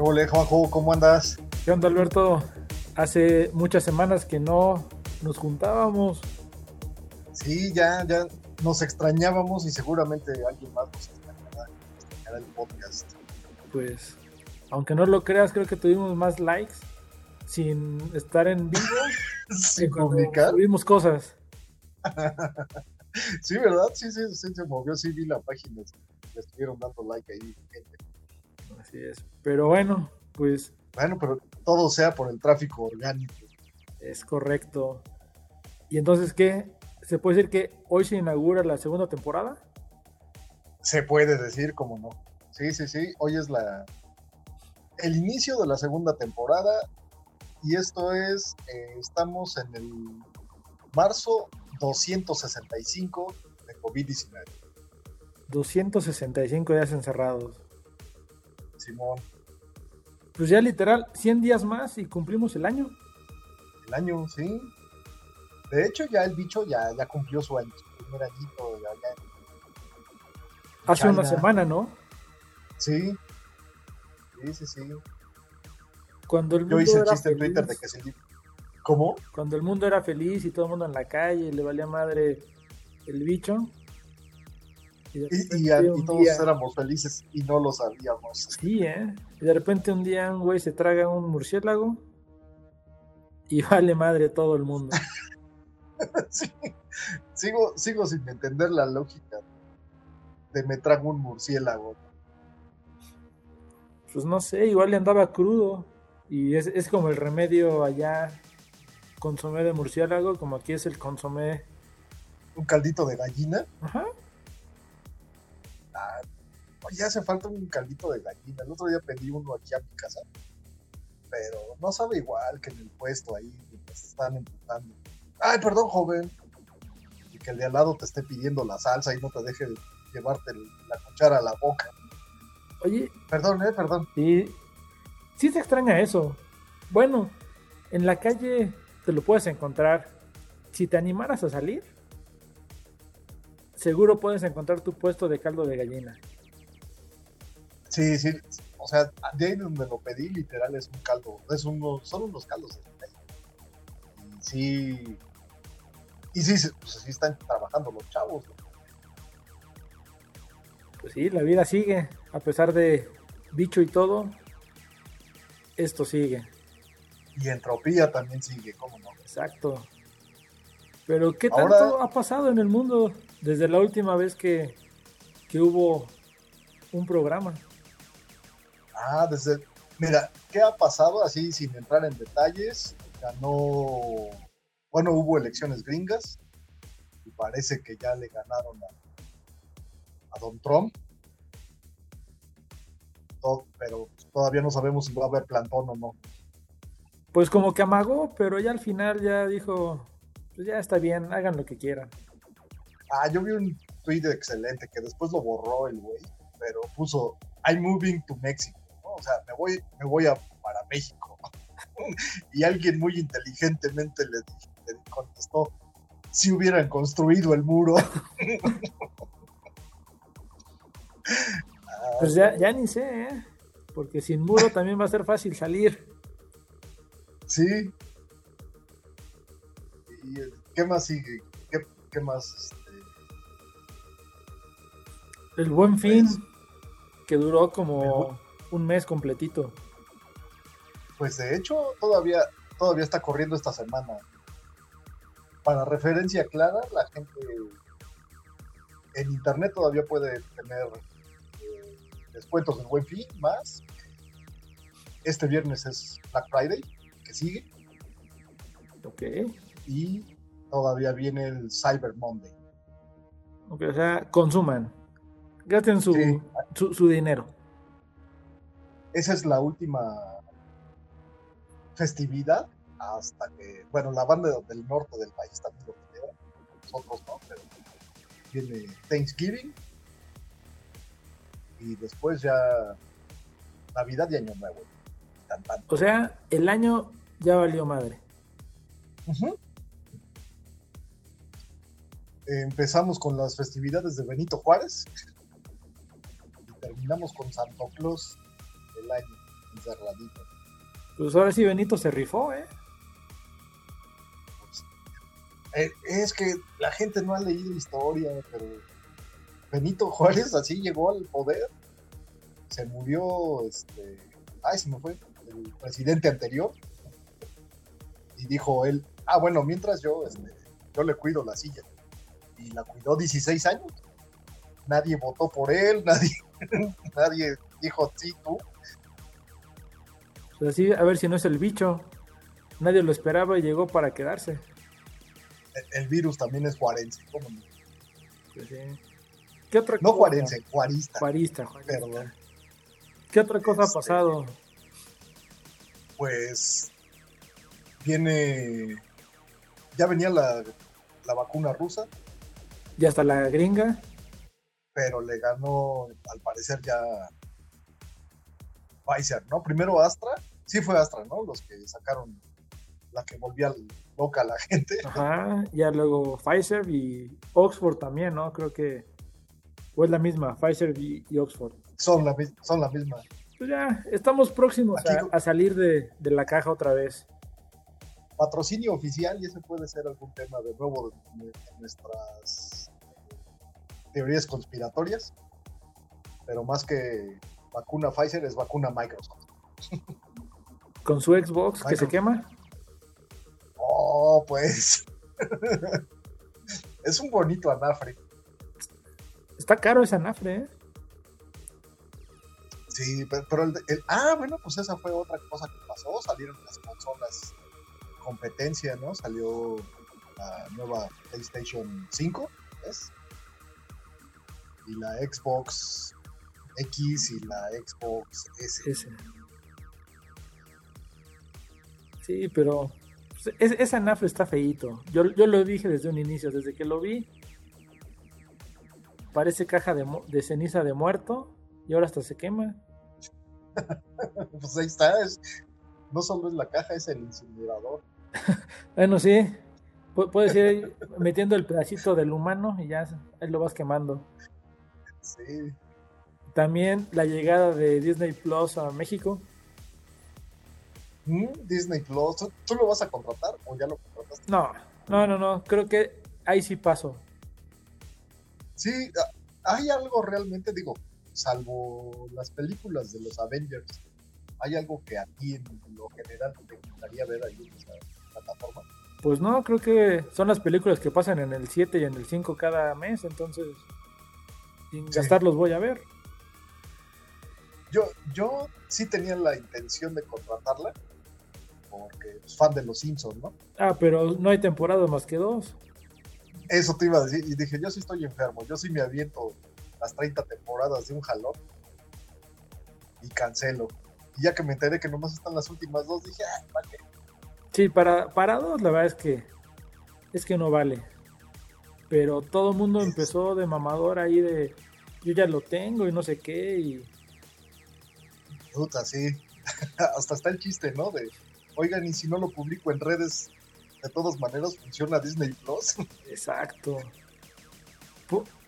Hola, Juanjo, ¿cómo andas? ¿Qué onda, Alberto? Hace muchas semanas que no nos juntábamos. Sí, ya, ya nos extrañábamos y seguramente alguien más nos extrañará, el podcast. Pues, aunque no lo creas, creo que tuvimos más likes sin estar en vivo. sin publicar. Tuvimos cosas. sí, ¿verdad? Sí, sí, sí, se movió, sí vi la página. Le estuvieron dando like ahí, gente. Así es. Pero bueno, pues. Bueno, pero todo sea por el tráfico orgánico. Es correcto. ¿Y entonces qué? ¿Se puede decir que hoy se inaugura la segunda temporada? Se puede decir, como no. Sí, sí, sí. Hoy es la el inicio de la segunda temporada. Y esto es, eh, estamos en el marzo 265 de COVID-19. 265 días encerrados. Simón. Pues ya literal, 100 días más y cumplimos el año. El año, sí. De hecho, ya el bicho ya, ya cumplió su, año, su primer añito. Hace una semana, ¿no? Sí. Sí, sí, sí. Cuando el mundo Yo hice el chiste en Twitter de que se... ¿Cómo? Cuando el mundo era feliz y todo el mundo en la calle y le valía madre el bicho. Y, repente y, a- y un todos día- éramos felices y no lo sabíamos. Sí, ¿eh? Y de repente un día un güey se traga un murciélago y vale madre todo el mundo. Sí. Sigo, sigo sin entender la lógica de me trago un murciélago. Pues no sé, igual le andaba crudo. Y es, es como el remedio allá, consomé de murciélago, como aquí es el consomé. Un caldito de gallina. Ajá. Oye, hace falta un caldito de gallina. El otro día pedí uno aquí a mi casa. Pero no sabe igual que en el puesto ahí. están empujando. Ay, perdón, joven. Y que el de al lado te esté pidiendo la salsa y no te deje llevarte la cuchara a la boca. Oye, Perdón, eh, perdón. sí, sí se extraña eso. Bueno, en la calle te lo puedes encontrar. Si te animaras a salir, seguro puedes encontrar tu puesto de caldo de gallina. Sí, sí. O sea, de ahí donde lo pedí, literal, es un caldo. Es uno, son unos caldos de gallina. Y sí. Y sí, pues sí están trabajando los chavos. ¿no? Pues sí, la vida sigue. A pesar de bicho y todo, esto sigue. Y entropía también sigue, ¿cómo no? Exacto. Pero ¿qué Ahora- tanto ha pasado en el mundo desde la última vez que, que hubo un programa? Ah, desde. Mira, ¿qué ha pasado? Así, sin entrar en detalles, ganó. Bueno, hubo elecciones gringas y parece que ya le ganaron a, a Don Trump. Pero todavía no sabemos si va a haber plantón o no. Pues como que amagó, pero ya al final ya dijo, pues ya está bien, hagan lo que quieran. Ah, yo vi un tweet excelente que después lo borró el güey, pero puso I'm moving to Mexico, ¿no? O sea, me voy, me voy a, para México. y alguien muy inteligentemente le, le contestó si hubieran construido el muro. Pues ya, ya ni sé, ¿eh? Porque sin muro también va a ser fácil salir. Sí. ¿Y qué más sigue? ¿Qué, qué más? este? El buen fin, Pues- que duró como un mes completito. Pues de hecho, todavía, todavía está corriendo esta semana. Para referencia clara, la gente en internet todavía puede tener eh, descuentos del buen fin más. Este viernes es Black Friday, que sigue, Ok. y todavía viene el Cyber Monday. Ok, o sea, consuman. Gasten su, Sí. su, su dinero. Esa es la última festividad hasta que, bueno, la banda del norte del país también lo celebra, nosotros no, pero viene Thanksgiving y después ya Navidad y Año Nuevo. Tan, tan. O sea, el año ya valió madre. Empezamos con las festividades de Benito Juárez y terminamos con Santo Claus el año encerradito. Pues ahora sí Benito se rifó, ¿eh? Eh, es que la gente no ha leído historia, pero Benito Juárez así llegó al poder, se murió, este, ay, se me fue, el presidente anterior, y dijo él, ah, bueno, mientras yo, este, yo le cuido la silla, y la cuidó 16 años, nadie votó por él, nadie, nadie dijo, sí, tú. Pues así, a ver si no es el bicho, nadie lo esperaba y llegó para quedarse el, virus también es juarense. ¿cómo no? Pues ¿Qué otra no juarense, juarista. Juarista, Perdón. ¿Qué otra cosa ha este, pasado? Pues viene. Ya venía la, la vacuna rusa. Ya está la gringa. Pero le ganó, al parecer, ya Pfizer, ¿no? Primero Astra. Sí fue Astra, ¿no? Los que sacaron la que volvía loca a la gente. Ajá, ya luego Pfizer y Oxford también, ¿no? Creo que o es la misma, Pfizer y, Oxford. Son la, son la misma. Pues ya, estamos próximos a, salir de, la caja otra vez. Patrocinio oficial, y ese puede ser algún tema de nuevo de, nuestras teorías conspiratorias. Pero más que vacuna Pfizer es vacuna Microsoft. ¿Con su Xbox que se quema? Oh, pues. es un bonito anafre. Está caro ese anafre, ¿eh? Sí, pero, el, Ah, bueno, pues esa fue otra cosa que pasó. Salieron las consolas competencia, ¿no? Salió la nueva PlayStation 5, ¿ves? Y la Xbox X y la Xbox S. Sí, pero ese esa nafre está feíto. Yo, yo lo dije desde un inicio, desde que lo vi. Parece caja de, ceniza de muerto y ahora hasta se quema. pues ahí está. no solo es la caja, es el incinerador. bueno, sí. Puedes ir metiendo el pedacito del humano y ya ahí lo vas quemando. Sí. También la llegada de Disney Plus a México. Disney Plus, ¿tú, lo vas a contratar o ya lo contrataste? No, no, no, no, creo que ahí sí paso. Sí, hay algo realmente, digo, salvo las películas de los Avengers, ¿hay algo que a ti en lo general te gustaría ver ahí esa plataforma? Pues no, creo que son las películas que pasan en el 7 y en el 5 cada mes, entonces sin gastarlos voy a ver. Yo, yo sí tenía la intención de contratarla, porque es fan de los Simpsons, ¿no? Ah, pero no hay temporada más que dos. Eso te iba a decir, y dije, yo sí estoy enfermo, yo sí me aviento las 30 temporadas de un jalón y cancelo. Y ya que me enteré que nomás están las últimas dos, dije, ah, ¿para qué? Sí, para, para dos la verdad es que es que no vale. Pero todo el mundo empezó de mamador ahí de yo ya lo tengo y no sé qué y Puta, sí. Hasta está el chiste, ¿no? De oigan, y si no lo publico en redes, de todas maneras funciona Disney Plus. Exacto.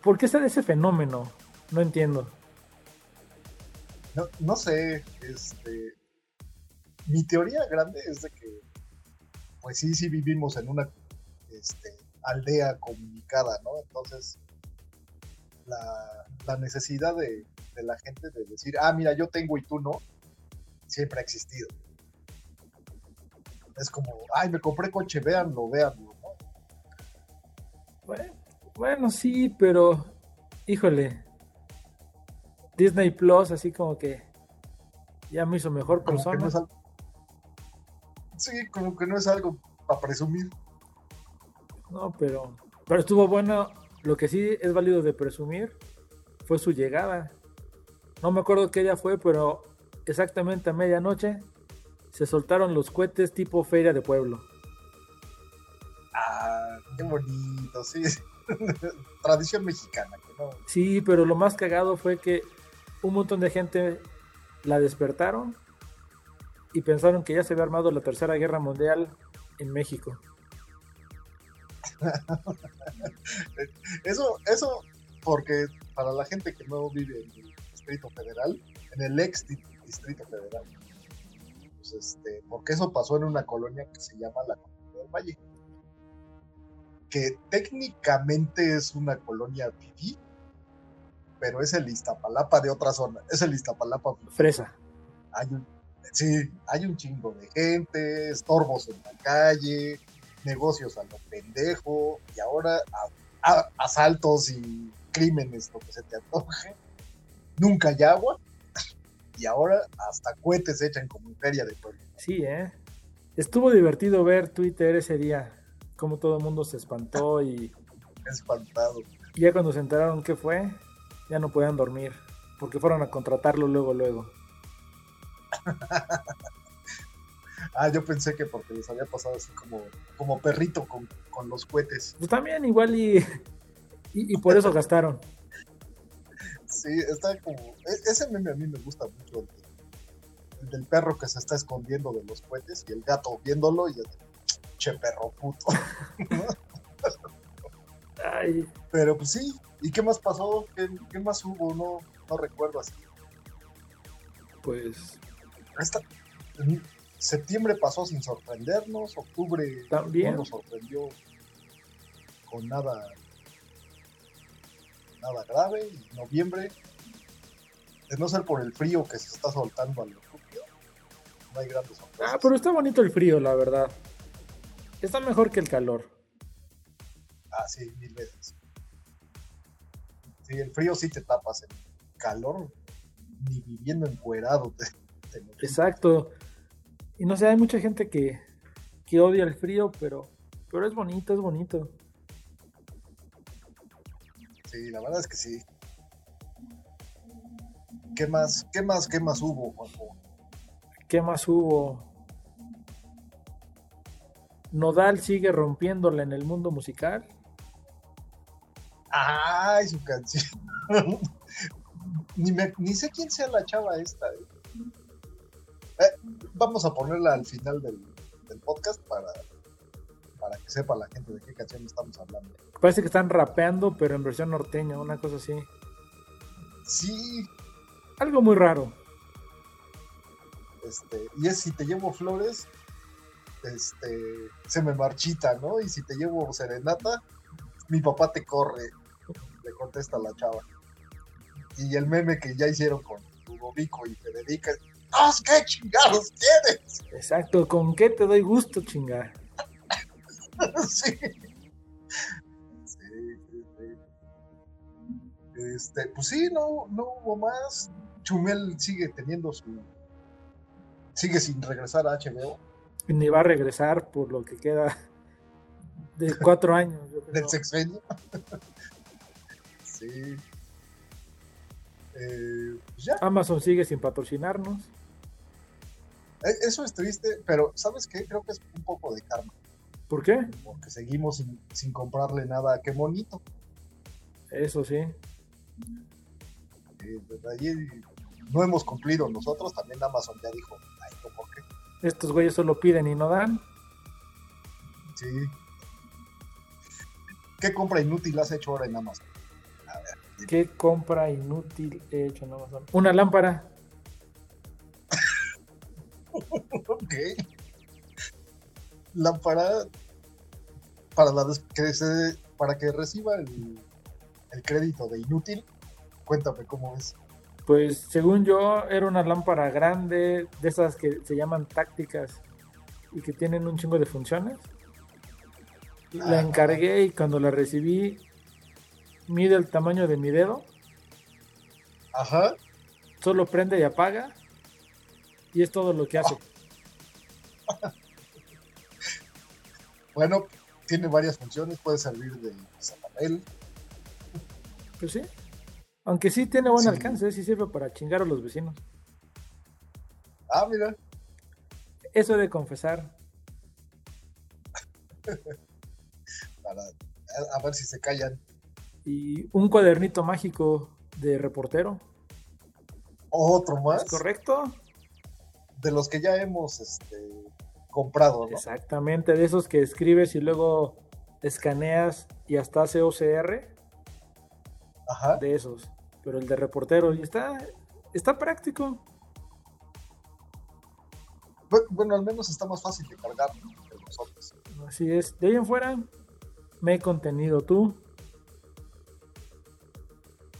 ¿Por, qué está ese fenómeno? No entiendo. No, no sé, este. Mi teoría grande es de que, pues sí, sí vivimos en una este, aldea comunicada, ¿no? Entonces, la, necesidad de, de la gente de decir, ah, mira, yo tengo y tú no, siempre ha existido es como, ay, me compré coche, véanlo, véanlo, ¿no? Bueno, bueno, sí, pero, híjole, Disney Plus, así como que ya me hizo mejor persona. Sí, como que no es algo para presumir. No, pero, pero estuvo bueno. Lo que sí es válido de presumir fue su llegada. No me acuerdo qué día fue, pero exactamente a medianoche se soltaron los cohetes tipo feria de pueblo. Ah, qué bonito, sí. Tradición mexicana. Sí, pero lo más cagado fue que un montón de gente la despertaron y pensaron que ya se había armado la tercera guerra mundial en México. eso, eso, porque para la gente que no vive en el Distrito Federal, en el ex Distrito Federal, pues este, porque eso pasó en una colonia que se llama la Colonia del Valle, que técnicamente es una colonia viví, pero es el Iztapalapa de otra zona, es el Iztapalapa fresa. Hay un, sí, hay un chingo de gente, estorbos en la calle, negocios a lo pendejo, y ahora asaltos y crímenes, lo que se te antoje. Nunca hay agua, y ahora hasta cohetes se echan como en feria de pueblo. Sí, ¿eh? Estuvo divertido ver Twitter ese día, como todo el mundo se espantó y... Espantado. Ya cuando se enteraron qué fue, ya no podían dormir, porque fueron a contratarlo luego, luego. ah, yo pensé que porque les había pasado así como, como perrito con, los cohetes. Pues también igual y, y, por eso gastaron. Sí, está como... E, ese meme a mí me gusta mucho, el, del perro que se está escondiendo de los cohetes y el gato viéndolo y el, che perro puto. Ay. Pero pues sí, ¿y qué más pasó? ¿Qué, más hubo? No, no recuerdo así. Pues... Esta, septiembre pasó sin sorprendernos, octubre También. no nos sorprendió con nada nada grave, y noviembre, de no ser por el frío que se está soltando al no hay grandes sorpresas. Ah, pero está bonito el frío, la verdad. Está mejor que el calor. Ah, sí, mil veces. Sí, el frío sí te tapas, el calor ni viviendo encuerado. Exacto. Y no sé, hay mucha gente que, que odia el frío, pero, pero es bonito, es bonito. Sí, la verdad es que sí. ¿Qué más, qué más, qué más hubo, Juanjo? ¿Qué más hubo? Nodal sigue rompiéndola en el mundo musical. Ay, su canción. ni, ni sé quién sea la chava esta. ¿eh? Eh, vamos a ponerla al final del, podcast para, para que sepa la gente de qué canción estamos hablando. Parece que están rapeando, pero en versión norteña, una cosa así. Sí. Algo muy raro. Este, y es si te llevo flores, este, se me marchita, ¿no? Y si te llevo serenata, mi papá te corre, le contesta la chava. Y el meme que ya hicieron con Ludovico y Federica, ¡Ah, qué chingados tienes! Exacto, ¿con qué te doy gusto, chingar? sí. Sí, sí, Este, pues sí, no, no hubo más. Chumel sigue teniendo su. Sigue sin regresar a HBO. Ni va a regresar por lo que queda de cuatro años. Del sexenio. sí. Eh, pues Amazon sigue sin patrocinarnos. E, eso es triste, pero ¿sabes qué? Creo que es un poco de karma. ¿Por qué? Porque seguimos sin, comprarle nada. ¡Qué bonito! Eso sí. no hemos cumplido nosotros, también Amazon ya dijo, ay, ¿por qué? Estos güeyes solo piden y no dan. Sí. ¿Qué compra inútil has hecho ahora en Amazon? ¿Qué compra inútil he hecho en Amazon? Una lámpara. ok. Lámpara para, la que para que reciba el, crédito de inútil. Cuéntame cómo es. Pues según yo era una lámpara grande, de esas que se llaman tácticas y que tienen un chingo de funciones. La encargué y cuando la recibí mide el tamaño de mi dedo. Ajá. Solo prende y apaga. Y es todo lo que hace. bueno, tiene varias funciones. Puede servir de zapapel. Pues sí. Aunque sí tiene buen alcance, sí sirve para chingar a los vecinos. Ah, mira. Eso de confesar. para a ver si se callan y un cuadernito mágico de reportero. Otro más. correcto? De los que ya hemos este, comprado, Exactamente, de esos que escribes y luego escaneas y hasta hace OCR Ajá. de esos. Pero el de reportero y está, está práctico. Bu- Bueno, al menos está más fácil de cargar que los otros. Así es. De ahí en fuera me he contenido tú.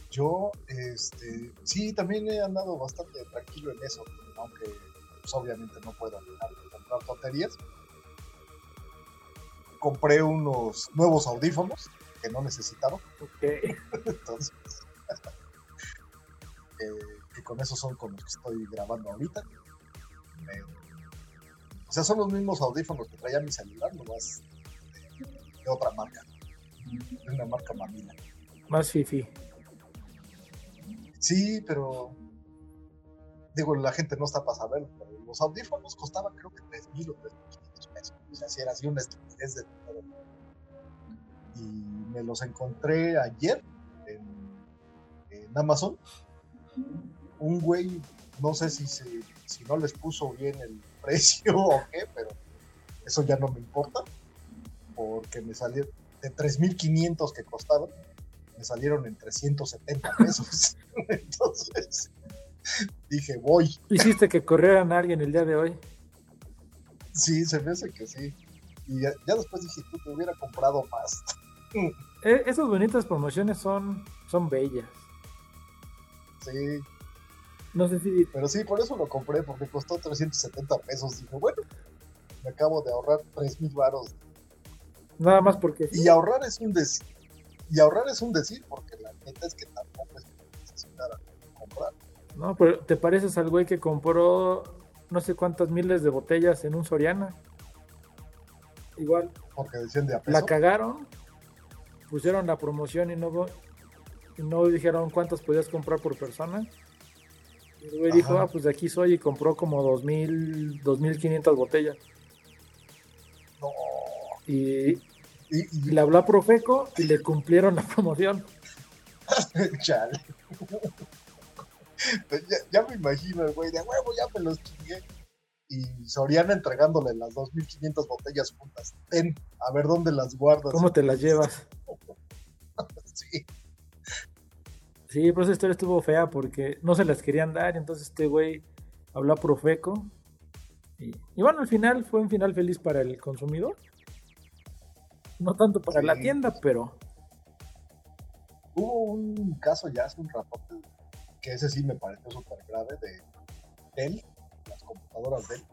Yo, este, sí, también he andado bastante tranquilo en eso, aunque pues, obviamente no puedo dejar de comprar tonterías. Compré unos nuevos audífonos que no necesitaba, Ok. entonces, eh, que con esos son con los que estoy grabando ahorita. O sea, son los mismos audífonos que traía mi celular, nomás de, de otra marca, de una marca mamila. Más fifi. Sí, pero digo, la gente no está para saber, pero los audífonos costaban creo que 3 mil o 3.500 pesos. Era así una estupidez de. Y me los encontré ayer en, Amazon. Un güey, no sé si, si no les puso bien el precio o qué, pero eso ya no me importa. Porque me salió de 3.500 que costaban, me salieron en 370 pesos. Entonces dije, voy. Hiciste que corrieran a alguien el día de hoy. Sí, se me hace que sí. Y ya, ya después dije, tú te hubiera comprado más. Eh, esas bonitas promociones son, son bellas. Sí, No sé si pero sí, por eso lo compré, porque costó 370 pesos. Dije, bueno, me acabo de ahorrar 3 mil varos. nada más porque Y ahorrar es un decir. Y ahorrar es un decir, porque la neta es que tampoco es comprar. No, pero te pareces al güey que compró no sé cuántas miles de botellas en un Soriana. Igual, Porque decían de a la cagaron, pusieron la promoción y no, y no dijeron cuántas podías comprar por persona. Y el güey dijo, ah, pues de aquí soy y compró como 2000, 2500 botellas. No. Y, y- y le habló a Profeco y le cumplieron la promoción. Chale. Pues ya, ya me imagino el güey de huevo, ya me los chingué. Y Soriana entregándole las 2.500 botellas juntas. Ten, a ver dónde las guardas. ¿Cómo te las llevas? Sí, Sí, pues esa historia estuvo fea porque no se las querían dar. y Entonces este güey habló a Profeco. Y, y bueno, al final fue un final feliz para el consumidor. No tanto para la tienda, pero hubo un caso ya hace un rato que ese sí me pareció súper grave de Dell, las computadoras Dell.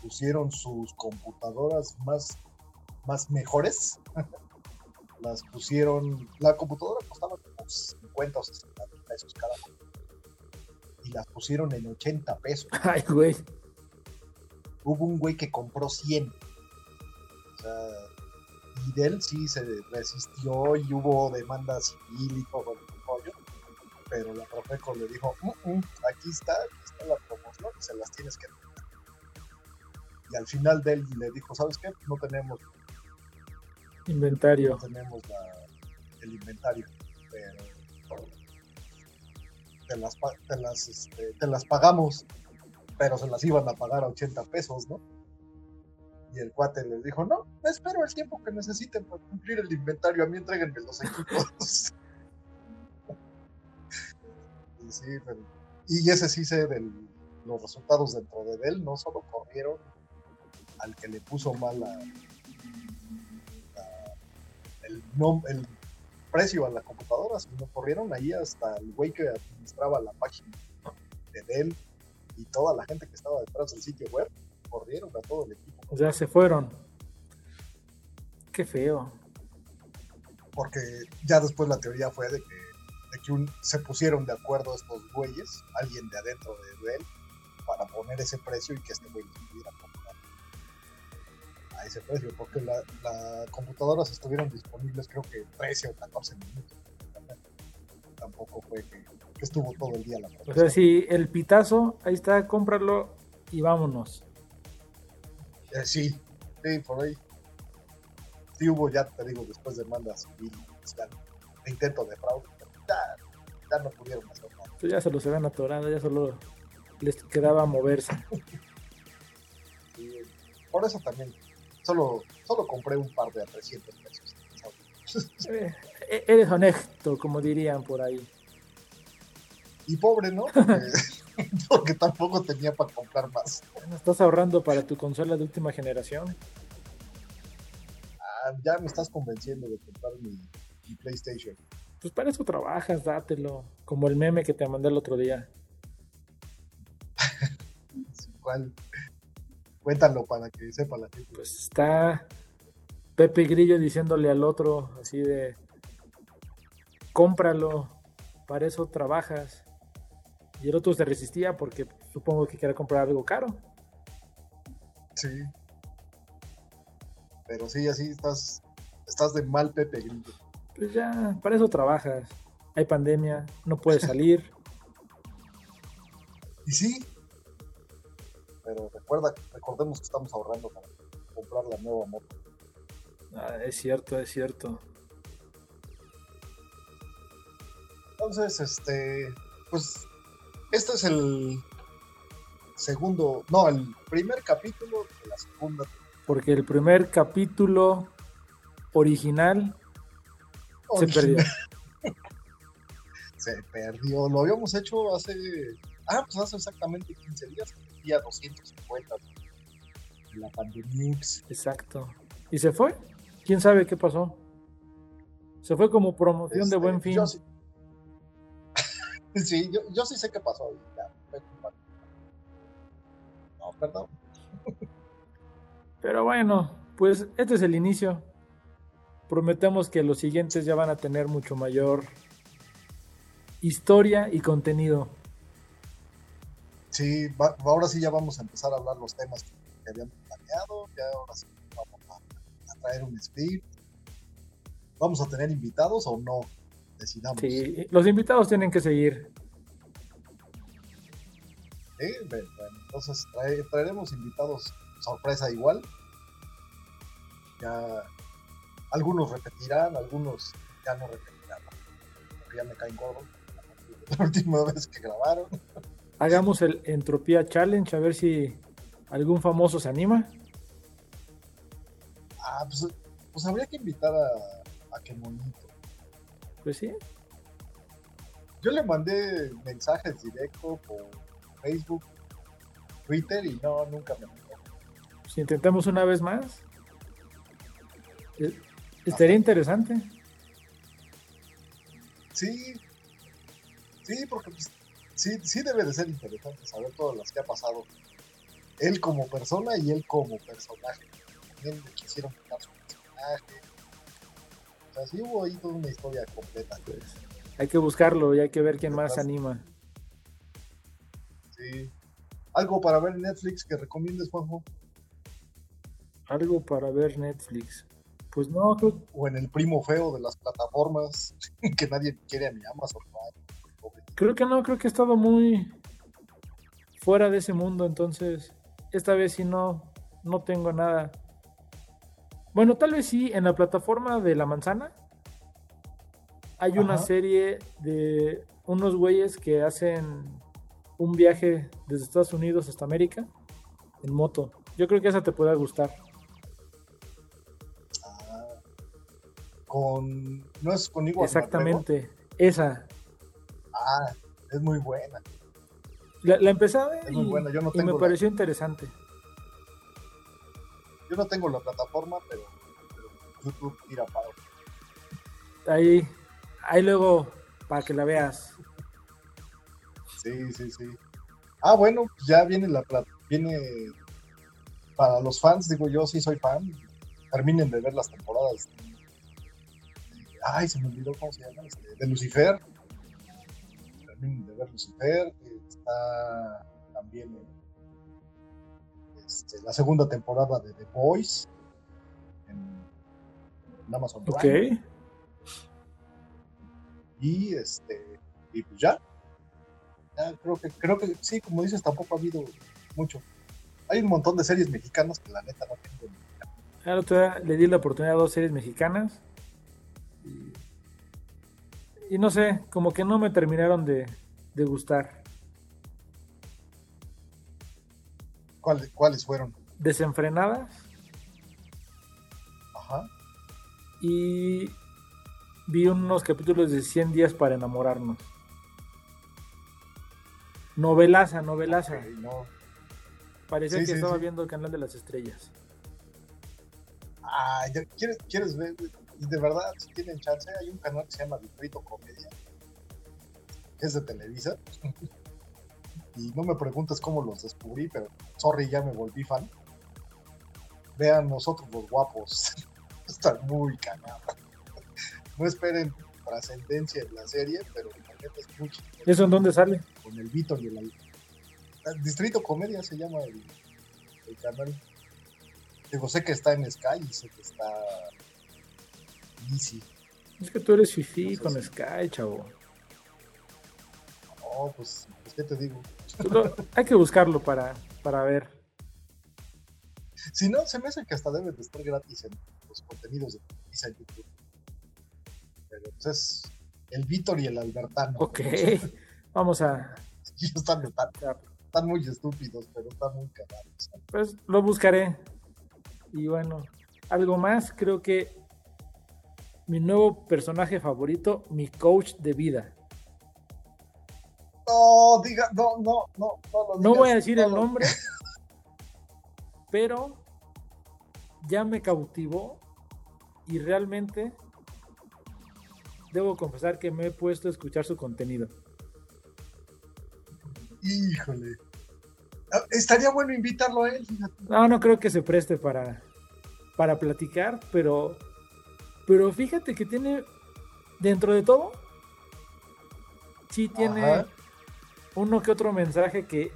Pusieron sus computadoras más, más mejores. las pusieron, la computadora costaba como 50 o 60 mil pesos cada una. Y las pusieron en 80 pesos. ay, güey. hubo un güey que compró 100. O sea, y Dell sí se resistió y hubo demanda civil y todo. Pero la Profeco le dijo, "Mm, mm, aquí está, aquí está la promoción y se las tienes que dar". Y al final Dell le dijo, ¿sabes qué? No tenemos, no Inventario. tenemos la- el inventario, pero te las, te las, este, te las pagamos, pero se las iban a pagar a 80 pesos, ¿no? Y el cuate les dijo, no, espero el tiempo que necesiten para cumplir el inventario, a mí entreguenme los equipos. y, sí, pero- y ese sí sé de los resultados dentro de él, no solo corrieron al que le puso mal el, nom- el precio a la computadora, sino corrieron ahí hasta el güey que administraba la página de Dell y toda la gente que estaba detrás del sitio web, corrieron a todo el equipo. O sea, se fueron. Qué feo. porque ya después la teoría fue de que, de que un- se pusieron de acuerdo estos güeyes, alguien de adentro de él, para poner ese precio y que este güey les pudiera comprar a ese precio, porque la- las computadoras estuvieron disponibles creo que 13 o 14 minutos. Tampoco fue que, que estuvo todo el día la O sea, si el pitazo, ahí está, cómpralo y vámonos. Eh, sí, sí, por ahí. Sí hubo, ya te digo, después demanda civil, judicial, de intento de fraude, ya, ya no pudieron hacer nada. Pues ya se los habían atorado, ya solo les quedaba moverse. Por eso también. Solo, solo compré un par de a 300 pesos. Eh, e-, eres honesto, como dirían por ahí. Y pobre, ¿no? Porque, porque tampoco tenía para comprar más. ¿Estás ahorrando para tu consola de última generación? Ah, ya me estás convenciendo de comprar mi, mi PlayStation. Pues para eso trabajas, dátelo. Como el meme que te mandé el otro día. ¿Cuál? Cuéntalo para que sepa la gente. Pues está Pepe Grillo diciéndole al otro así de cómpralo, para eso trabajas. Y el otro se resistía porque supongo que quería comprar algo caro. Sí. Pero sí, así estás, estás de mal Pepe Grillo. Pues ya, para eso trabajas. Hay pandemia, no puedes salir. y sí. Pero recuerda, recordemos que estamos ahorrando para comprar la nueva moto. Ah, es cierto, es cierto. Entonces, este, pues, este es el segundo, no, el primer capítulo de la segunda. Porque el primer capítulo original se perdió. se perdió. Lo habíamos hecho hace. Ah, pues hace exactamente 15 días. Día 250 de la pandemia. Exacto. ¿Y se fue? ¿Quién sabe qué pasó? Se fue como promoción de Este, buen fin. Yo sí, sí yo, yo sí sé qué pasó. Ya, No, perdón. Pero bueno, pues este es el inicio. Prometemos que los siguientes ya van a tener mucho mayor historia y contenido. Sí, va- ahora sí ya vamos a empezar a hablar los temas que habíamos planeado. Ya ahora sí vamos a, a traer un script. ¿Vamos a tener invitados o no? Decidamos. Sí, los invitados tienen que seguir. Sí, bueno, bueno, entonces trae- traeremos invitados sorpresa igual. Ya algunos repetirán, algunos ya no repetirán. Porque ya me caen gordos. La última vez que grabaron. Hagamos el Entropía Challenge a ver si algún famoso se anima. Ah, pues, pues habría que invitar a, a que monito. Pues sí. Yo le mandé mensajes directos por Facebook, Twitter y no, nunca me mandó. Si intentamos una vez más. Estaría interesante. Sí, sí, porque pues, sí, sí debe de ser interesante saber todas las que ha pasado. Él como persona y él como personaje. También le quisieron quitar su personaje. O sea, sí hubo ahí toda una historia completa. Pues hay que buscarlo y hay que ver quién más se anima. Sí. Algo para ver Netflix que recomiendes, Juanjo. Algo para ver Netflix. Pues no, creo, O en el primo feo de las plataformas que nadie quiere ni Amazon. Prime. creo que no, creo que he estado muy fuera de ese mundo, entonces esta vez sí no, no tengo nada. Bueno, tal vez sí, en la plataforma de la manzana hay una serie de unos güeyes que hacen un viaje desde Estados Unidos hasta América en moto. Yo creo que esa te puede gustar. Con. No es con McGregor? Exactamente, esa. Ah, es muy buena. La, la empecé a ver Es muy y, buena, yo no y me la- pareció interesante. Yo no tengo la plataforma, pero, pero YouTube tira paro. Ahí, ahí luego para que la veas. Sí, sí, sí. Ah, bueno, pues ya viene la viene para los fans, digo yo sí soy fan. Terminen de ver las temporadas. Ay, se me olvidó cómo se llama, este, de Lucifer. Terminen de ver Lucifer. Está también en, este, la segunda temporada de The Boys en, en Amazon Ok. Prime. Y este, y pues ya. Ya creo que, creo que sí, como dices, tampoco ha habido mucho. Hay un montón de series mexicanas que la neta no tengo. ni- día le di la oportunidad a dos series mexicanas. Y, y no sé, como que no me terminaron de, de gustar. ¿Cuál- ¿Cuáles fueron? Desenfrenadas Ajá. Y vi unos capítulos de 100 días para enamorarnos. Novelaza, novelaza. Ok, no. Parecía Sí, que sí, estaba sí. viendo el canal de las estrellas. Ah, ¿quieres, ¿quieres ver? Y de verdad, si tienen chance, hay un canal que se llama Distrito Comedia, que es de Televisa. y no me preguntes cómo los descubrí, pero sorry, ya me volví fan. Vean nosotros los guapos. Están muy cagados. No esperen trascendencia en la serie, pero la neta es chistoso. ¿Eso en dónde sale? Con el Víctor y el Al- Distrito Comedia se llama el, el canal. Digo, sé que está en Sky y sé que está Easy. Es que tú eres fifi No con Sky, chavo. No, pues, pues, ¿qué te digo? Lo- hay que buscarlo para, para ver. Si no, se me hace que hasta deben de estar gratis en los contenidos de Televisa en YouTube. Pero pues es el Víctor y el Albertano. Ok. Vamos a. Y están, están, están muy estúpidos, pero están muy cagados. Pues lo buscaré. Y bueno, algo más. Creo que mi nuevo personaje favorito, mi coach de vida. No, diga, no, no, no, no lo No voy a decir no el nombre, pero ya me cautivó y realmente debo confesar que me he puesto a escuchar su contenido. Híjole. Ah, Estaría bueno invitarlo a él, fíjate. No, no creo que se preste para, para platicar, pero, pero fíjate que tiene, dentro de todo, sí tiene Ajá. uno que otro mensaje que,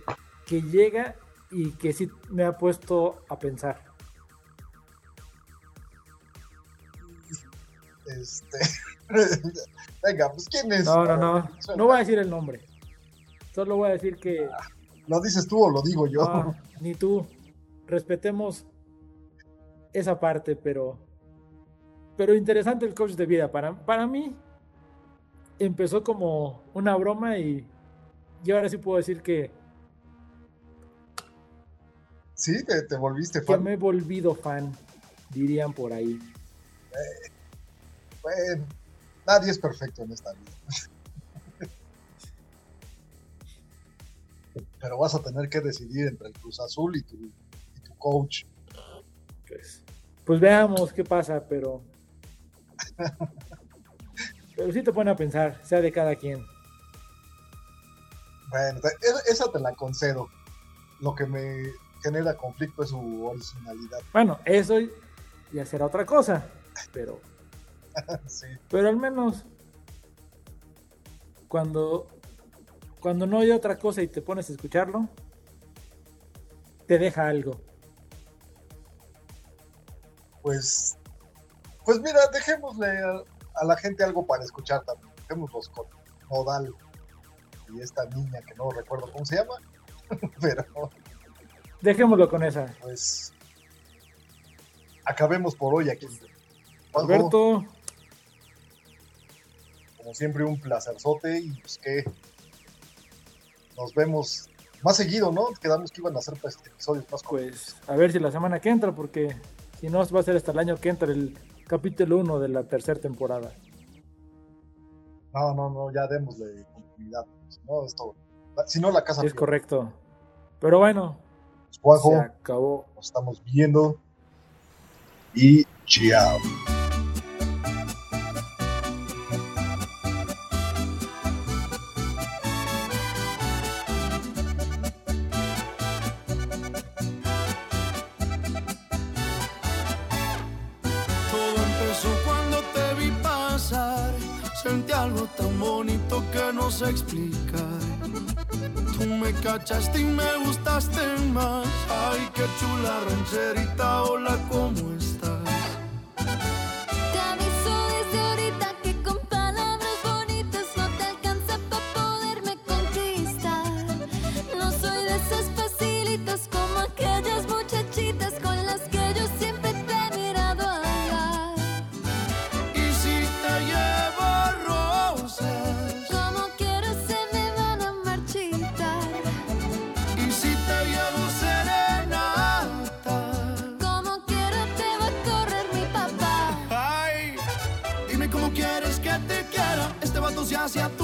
que llega y que sí me ha puesto a pensar. Este. Venga, pues quién es. No, no, no. No voy a decir el nombre. Solo voy a decir que ¿Lo dices tú o lo digo yo? no, ni tú. Respetemos esa parte, pero. Pero interesante el coach de vida. Para, para mí, empezó como una broma y. Y ahora sí puedo decir que, Sí, te, te volviste que fan. me he volvido fan, dirían por ahí. Bueno, nadie es perfecto en esta vida. Pero vas a tener que decidir entre el Cruz Azul y tu, y tu coach. Pues, pues veamos qué pasa, pero. Pero sí te pone a pensar, sea de cada quien. Bueno, esa- esa te la concedo. Lo que me genera conflicto es su originalidad. Bueno, eso ya será otra cosa, pero. Sí. Pero al menos cuando cuando no hay otra cosa y te pones a escucharlo, te deja algo. Pues, pues mira, dejémosle a, a la gente algo para escuchar también. Dejémoslos con Nodal y esta niña que no recuerdo cómo se llama. Pero Dejémoslo con esa. pues acabemos por hoy aquí. Juanjo, Alberto, como siempre, un placerzote y pues que nos vemos más seguido, ¿no? Quedamos que iban a hacer pues, episodios más cortos. pues a ver si la semana que entra, porque si no va a ser hasta el año que entra el capítulo 1 de la tercera temporada. No, no, no, ya démosle continuidad. Si no, esto, si no, la casa. Es pierde. correcto. Pero bueno, Juanjo, se acabó. nos estamos viendo y chao. Cachaste y me gustaste más. Ay, qué chula rancherita, hola, ¿cómo estás? Este vato se hace a tu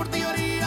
por ti haría